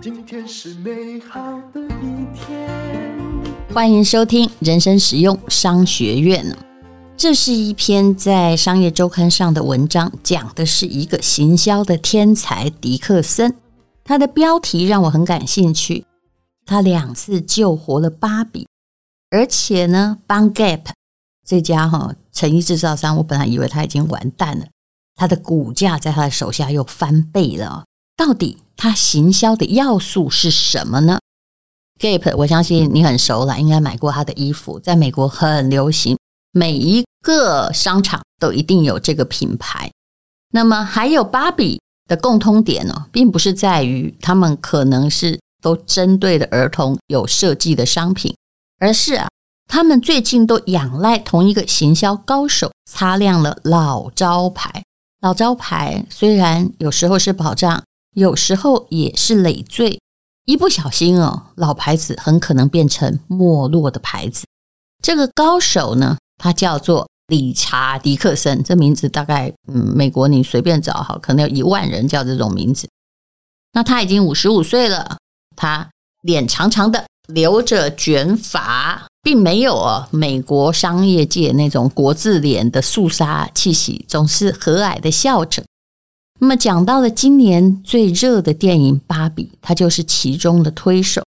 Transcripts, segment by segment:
今天是美好的一天。欢迎收听人生实用商学院。这是一篇在商业周刊上的文章，讲的是一个行销的天才迪克森。他的标题让我很感兴趣。他两次救活了芭比，而且呢，帮 Gap 这家哈成衣制造商，我本来以为他已经完蛋了，他的股价在他的手下又翻倍了。到底他行销的要素是什么呢？Gap，我相信你很熟了，应该买过他的衣服，在美国很流行。每一个商场都一定有这个品牌。那么还有芭比的共通点呢，并不是在于他们可能是都针对的儿童有设计的商品，而是啊，他们最近都仰赖同一个行销高手，擦亮了老招牌。老招牌虽然有时候是保障，有时候也是累赘。一不小心哦，老牌子很可能变成没落的牌子。这个高手呢，他叫做理查·迪克森，这名字大概嗯，美国你随便找哈，可能有一万人叫这种名字。那他已经五十五岁了，他脸长长的，留着卷发，并没有啊美国商业界那种国字脸的肃杀气息，总是和蔼的笑着。那么讲到了今年最热的电影《芭比》，它就是其中的推手。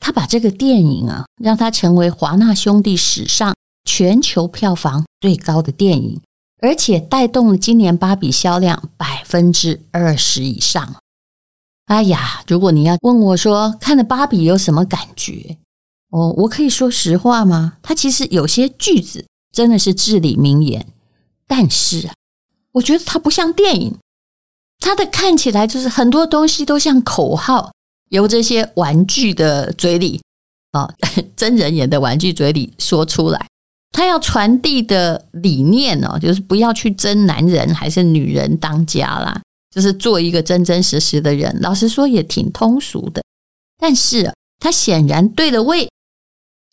他把这个电影啊，让它成为华纳兄弟史上。全球票房最高的电影，而且带动了今年芭比销量百分之二十以上。哎呀，如果你要问我说看了芭比有什么感觉？哦，我可以说实话吗？它其实有些句子真的是至理名言，但是啊，我觉得它不像电影，它的看起来就是很多东西都像口号，由这些玩具的嘴里啊，哦，真人演的玩具嘴里说出来。他要传递的理念哦，就是不要去争男人还是女人当家啦，就是做一个真真实实的人。老实说也挺通俗的，但是他显然对了位，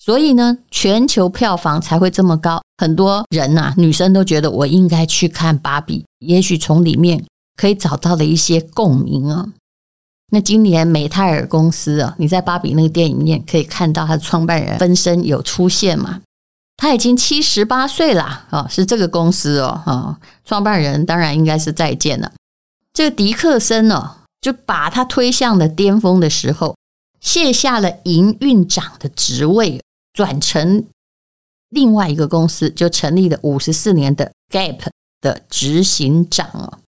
所以呢，全球票房才会这么高。很多人呐，女生都觉得我应该去看芭比，也许从里面可以找到的一些共鸣啊。那今年美泰尔公司啊，你在芭比那个电影里面可以看到他的创办人分身有出现嘛？他已经七十八岁了啊，是这个公司哦，啊，创办人当然应该是再见了。这个迪克森哦，就把他推向了巅峰的时候，卸下了营运长的职位，转成另外一个公司，就成立了五十四年的 Gap 的执行长哦。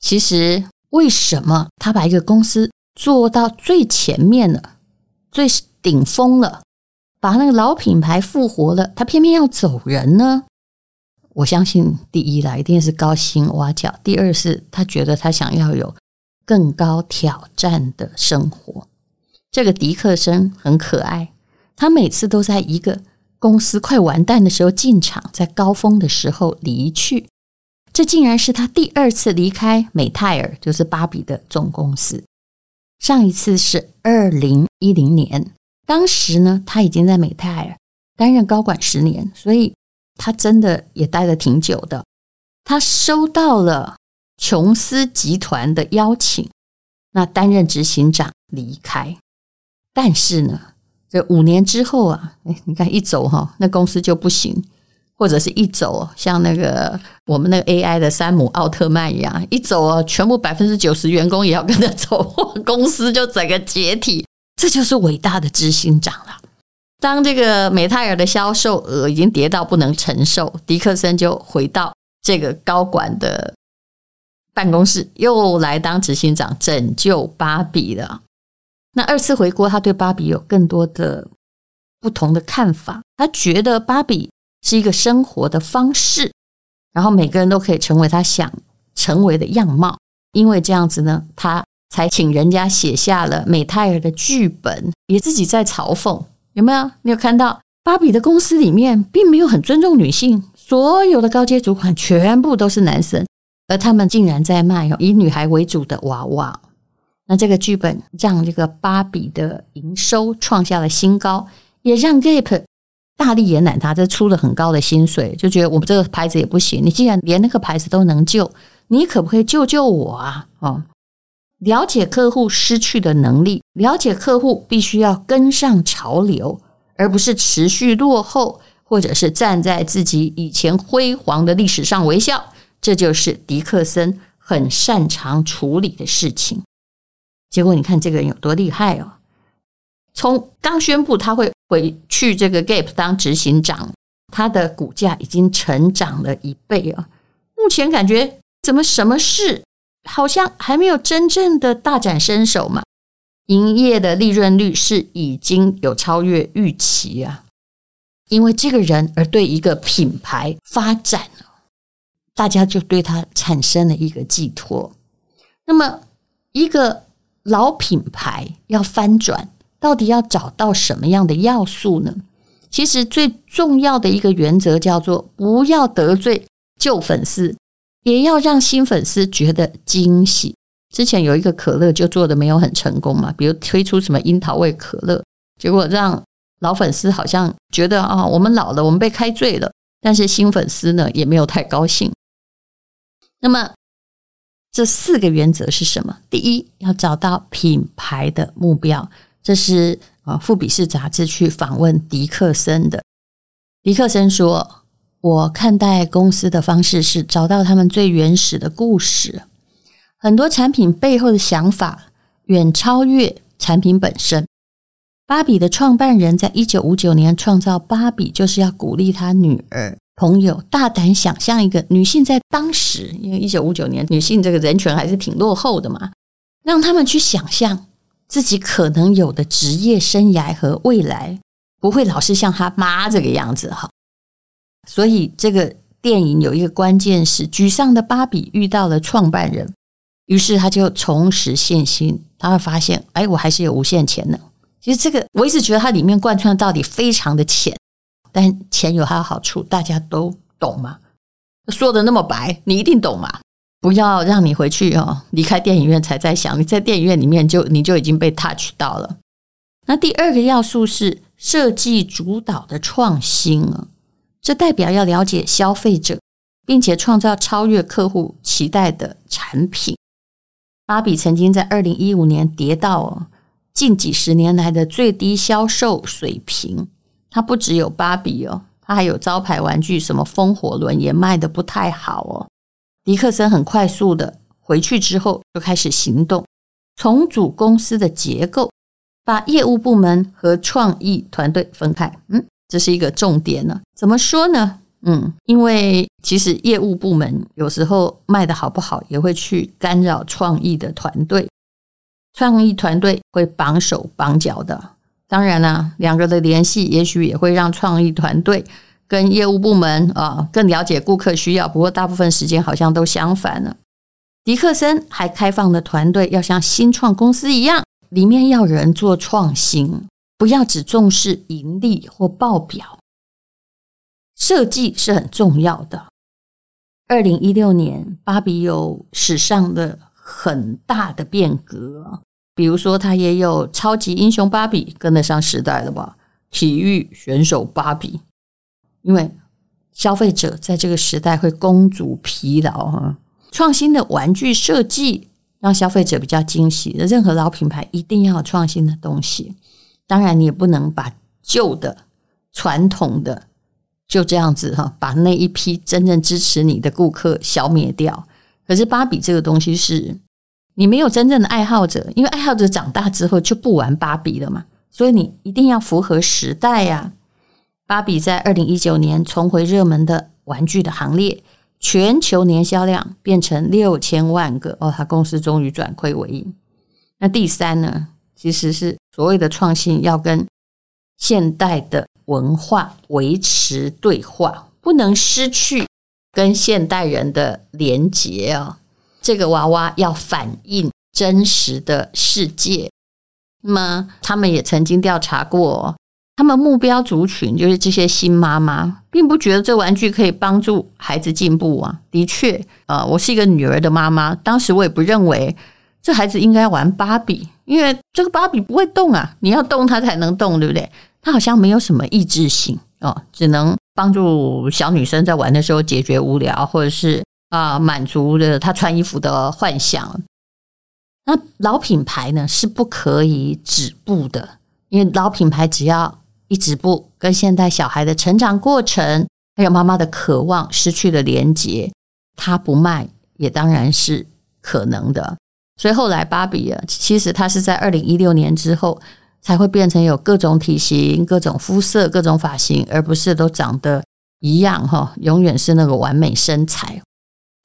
其实，为什么他把一个公司做到最前面了，最顶峰了？把那个老品牌复活了，他偏偏要走人呢？我相信，第一啦，一定是高薪挖角；第二是他觉得他想要有更高挑战的生活。这个迪克森很可爱，他每次都在一个公司快完蛋的时候进场，在高峰的时候离去。这竟然是他第二次离开美泰尔，就是芭比的总公司。上一次是二零一零年。当时呢，他已经在美泰尔担任高管十年，所以他真的也待了挺久的。他收到了琼斯集团的邀请，那担任执行长离开。但是呢，这五年之后啊，哎，你看一走哈，那公司就不行，或者是一走，像那个我们那个 AI 的山姆奥特曼一样，一走啊，全部百分之九十员工也要跟着走，公司就整个解体。这就是伟大的执行长了。当这个美泰尔的销售额已经跌到不能承受，迪克森就回到这个高管的办公室，又来当执行长，拯救芭比了。那二次回国，他对芭比有更多的不同的看法。他觉得芭比是一个生活的方式，然后每个人都可以成为他想成为的样貌。因为这样子呢，他。才请人家写下了美泰尔的剧本，也自己在嘲讽，有没有？你有看到芭比的公司里面并没有很尊重女性，所有的高阶主管全部都是男生，而他们竟然在卖以女孩为主的娃娃。那这个剧本让这个芭比的营收创下了新高，也让 Gap 大力延揽他，这出了很高的薪水，就觉得我们这个牌子也不行。你既然连那个牌子都能救，你可不可以救救我啊？哦，了解客户失去的能力，了解客户必须要跟上潮流，而不是持续落后，或者是站在自己以前辉煌的历史上微笑。这就是迪克森很擅长处理的事情。结果你看这个人有多厉害哦！从刚宣布他会回去这个 Gap 当执行长，他的股价已经成长了一倍啊！目前感觉怎么什么事好像还没有真正的大展身手嘛？营业的利润率是已经有超越预期啊！因为这个人而对一个品牌发展，大家就对他产生了一个寄托。那么一个老品牌要翻转。到底要找到什么样的要素呢？其实最重要的一个原则叫做不要得罪旧粉丝，也要让新粉丝觉得惊喜。之前有一个可乐就做的没有很成功嘛，比如推出什么樱桃味可乐，结果让老粉丝好像觉得啊，我们老了，我们被开罪了。但是新粉丝呢也没有太高兴。那么这四个原则是什么？第一，要找到品牌的目标。这是啊，《富比士》杂志去访问迪克森的。迪克森说：“我看待公司的方式是找到他们最原始的故事，很多产品背后的想法远超越产品本身。”芭比的创办人在一九五九年创造芭比，就是要鼓励他女儿朋友大胆想象一个女性在当时，因为一九五九年女性这个人权还是挺落后的嘛，让他们去想象。自己可能有的职业生涯和未来，不会老是像他妈这个样子哈。所以这个电影有一个关键是，沮丧的芭比遇到了创办人，于是他就重拾信心。他会发现，哎，我还是有无限潜能。其实这个我一直觉得它里面贯穿的道理非常的浅，但钱有它的好处，大家都懂吗？说的那么白，你一定懂吗？不要让你回去哦，离开电影院才在想，你在电影院里面就你就已经被 touch 到了。那第二个要素是设计主导的创新啊，这代表要了解消费者，并且创造超越客户期待的产品。芭比曾经在二零一五年跌到近几十年来的最低销售水平，它不只有芭比哦，它还有招牌玩具，什么风火轮也卖得不太好哦。迪克森很快速的回去之后，就开始行动，重组公司的结构，把业务部门和创意团队分开。嗯，这是一个重点呢。怎么说呢？嗯，因为其实业务部门有时候卖得好不好，也会去干扰创意的团队，创意团队会绑手绑脚的。当然啦，两个的联系也许也会让创意团队。跟业务部门啊更了解顾客需要，不过大部分时间好像都相反了。迪克森还开放的团队要像新创公司一样，里面要人做创新，不要只重视盈利或报表。设计是很重要的。二零一六年，芭比有史上的很大的变革，比如说，它也有超级英雄芭比，跟得上时代了吧？体育选手芭比。因为消费者在这个时代会公主疲劳哈，创新的玩具设计让消费者比较惊喜。任何老品牌一定要有创新的东西，当然你也不能把旧的传统的就这样子哈，把那一批真正支持你的顾客消灭掉。可是芭比这个东西是你没有真正的爱好者，因为爱好者长大之后就不玩芭比了嘛，所以你一定要符合时代呀。芭比在二零一九年重回热门的玩具的行列，全球年销量变成六千万个哦，他公司终于转亏为盈。那第三呢，其实是所谓的创新要跟现代的文化维持对话，不能失去跟现代人的连结啊。这个娃娃要反映真实的世界。那么他们也曾经调查过。他们目标族群就是这些新妈妈，并不觉得这玩具可以帮助孩子进步啊。的确，呃，我是一个女儿的妈妈，当时我也不认为这孩子应该玩芭比，因为这个芭比不会动啊，你要动它才能动，对不对？它好像没有什么意志性哦，只能帮助小女生在玩的时候解决无聊，或者是啊满足了他穿衣服的幻想。那老品牌呢，是不可以止步的，因为老品牌只要一止步，跟现代小孩的成长过程，还有妈妈的渴望失去了连结，它不卖也当然是可能的。所以后来芭比啊，其实它是在二零一六年之后才会变成有各种体型、各种肤色、各种发型，而不是都长得一样哈，永远是那个完美身材。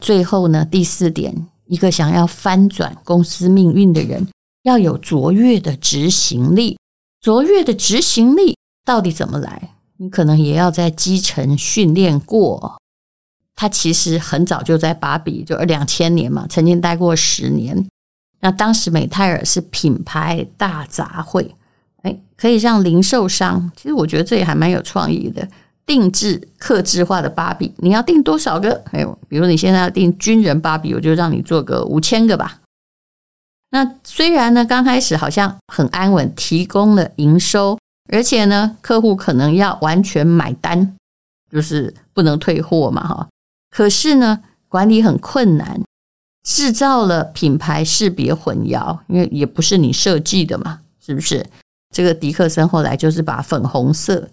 最后呢，第四点。一个想要翻转公司命运的人，要有卓越的执行力。卓越的执行力到底怎么来？你可能也要在基层训练过。他其实很早就在芭比，就两千年嘛，曾经待过十年。那当时美泰尔是品牌大杂烩，哎，可以让零售商。其实我觉得这也还蛮有创意的。定制、客制化的芭比，你要定多少个？还有，比如你现在要定军人芭比，我就让你做个五千个吧。那虽然呢，刚开始好像很安稳，提供了营收，而且呢，客户可能要完全买单，就是不能退货嘛，哈。可是呢，管理很困难，制造了品牌识别混淆，因为也不是你设计的嘛，是不是？这个迪克森后来就是把粉红色。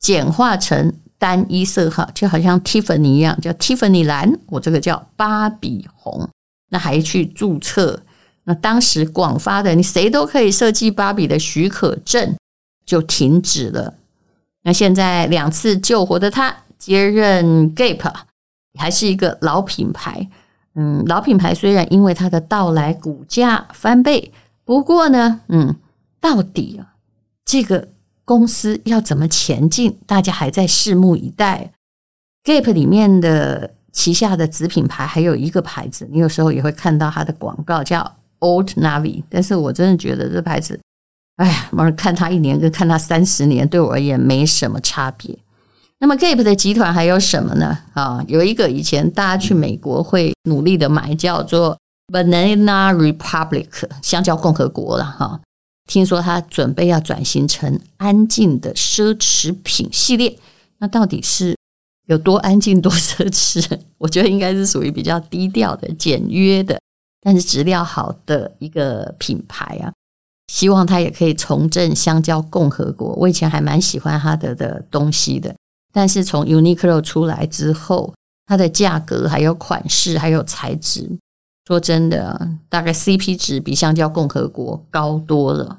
简化成单一色号，就好像 Tiffany 一样，叫 Tiffany 蓝。我这个叫芭比红。那还去注册？那当时广发的，你谁都可以设计芭比的许可证就停止了。那现在两次救活的他接任 Gap，还是一个老品牌。嗯，老品牌虽然因为它的到来股价翻倍，不过呢，嗯，到底啊这个。公司要怎么前进？大家还在拭目以待。Gap 里面的旗下的子品牌还有一个牌子，你有时候也会看到它的广告，叫 Old Navy。但是我真的觉得这牌子，哎呀，我看它一年跟看它三十年，对我而言没什么差别。那么 Gap 的集团还有什么呢？啊，有一个以前大家去美国会努力的买，叫做 Banana Republic，香蕉共和国了哈。听说他准备要转型成安静的奢侈品系列，那到底是有多安静多奢侈？我觉得应该是属于比较低调的、简约的，但是质量好的一个品牌啊。希望他也可以重振香蕉共和国。我以前还蛮喜欢他的的东西的，但是从 Uniqlo 出来之后，它的价格、还有款式、还有材质。说真的，大概 CP 值比香蕉共和国高多了。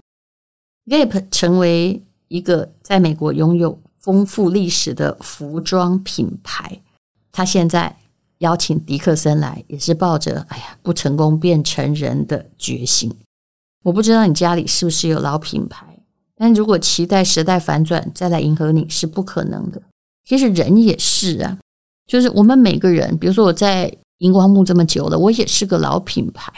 Gap 成为一个在美国拥有丰富历史的服装品牌，他现在邀请迪克森来，也是抱着“哎呀，不成功便成仁”的决心。我不知道你家里是不是有老品牌，但如果期待时代反转再来迎合你是不可能的。其实人也是啊，就是我们每个人，比如说我在。荧光幕这么久了，我也是个老品牌。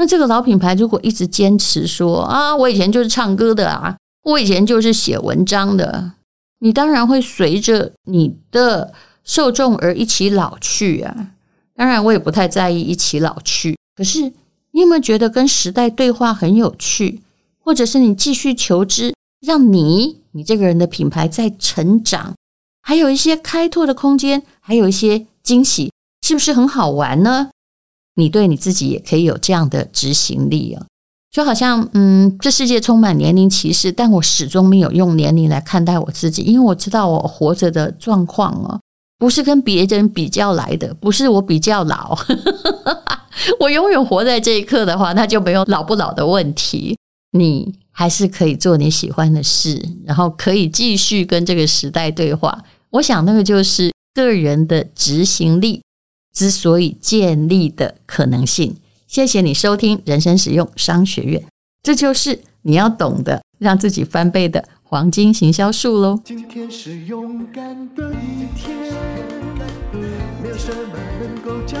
那这个老品牌如果一直坚持说啊，我以前就是唱歌的啊，我以前就是写文章的，你当然会随着你的受众而一起老去啊。当然，我也不太在意一起老去。可是，你有没有觉得跟时代对话很有趣？或者是你继续求知，让你你这个人的品牌在成长，还有一些开拓的空间，还有一些惊喜。是不是很好玩呢？你对你自己也可以有这样的执行力啊，就好像嗯，这世界充满年龄歧视，但我始终没有用年龄来看待我自己，因为我知道我活着的状况哦，不是跟别人比较来的，不是我比较老，我永远活在这一刻的话，那就没有老不老的问题。你还是可以做你喜欢的事，然后可以继续跟这个时代对话。我想那个就是个人的执行力。之所以建立的可能性，谢谢你收听人生使用商学院，这就是你要懂得让自己翻倍的黄金行销术喽。今天是勇敢的一天，没有什么能够将